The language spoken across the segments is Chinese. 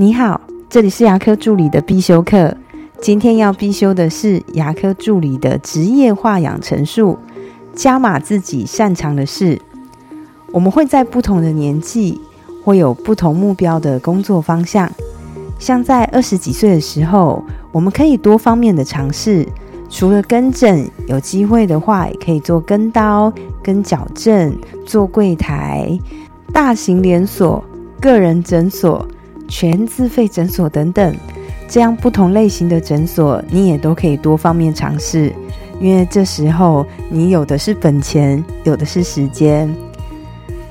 你好，这里是牙科助理的必修课。今天要必修的是牙科助理的职业化养成术，加码自己擅长的事。我们会在不同的年纪，会有不同目标的工作方向。像在二十几岁的时候，我们可以多方面的尝试，除了跟诊，有机会的话也可以做跟刀、跟矫正、做柜台、大型连锁、个人诊所。全自费诊所等等，这样不同类型的诊所，你也都可以多方面尝试，因为这时候你有的是本钱，有的是时间。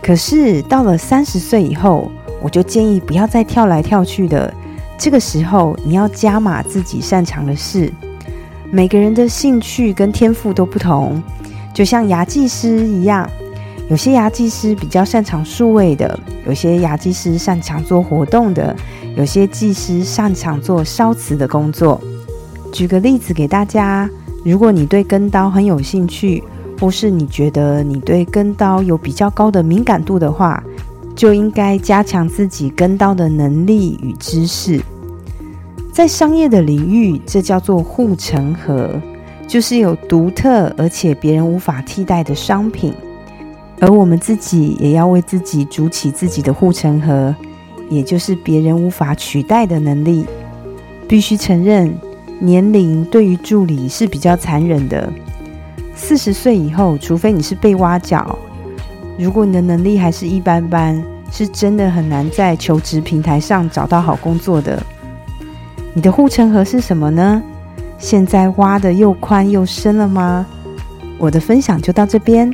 可是到了三十岁以后，我就建议不要再跳来跳去的。这个时候，你要加码自己擅长的事。每个人的兴趣跟天赋都不同，就像牙技师一样。有些牙技师比较擅长数位的，有些牙技师擅长做活动的，有些技师擅长做烧瓷的工作。举个例子给大家：如果你对跟刀很有兴趣，或是你觉得你对跟刀有比较高的敏感度的话，就应该加强自己跟刀的能力与知识。在商业的领域，这叫做护城河，就是有独特而且别人无法替代的商品。而我们自己也要为自己筑起自己的护城河，也就是别人无法取代的能力。必须承认，年龄对于助理是比较残忍的。四十岁以后，除非你是被挖角，如果你的能力还是一般般，是真的很难在求职平台上找到好工作的。你的护城河是什么呢？现在挖的又宽又深了吗？我的分享就到这边。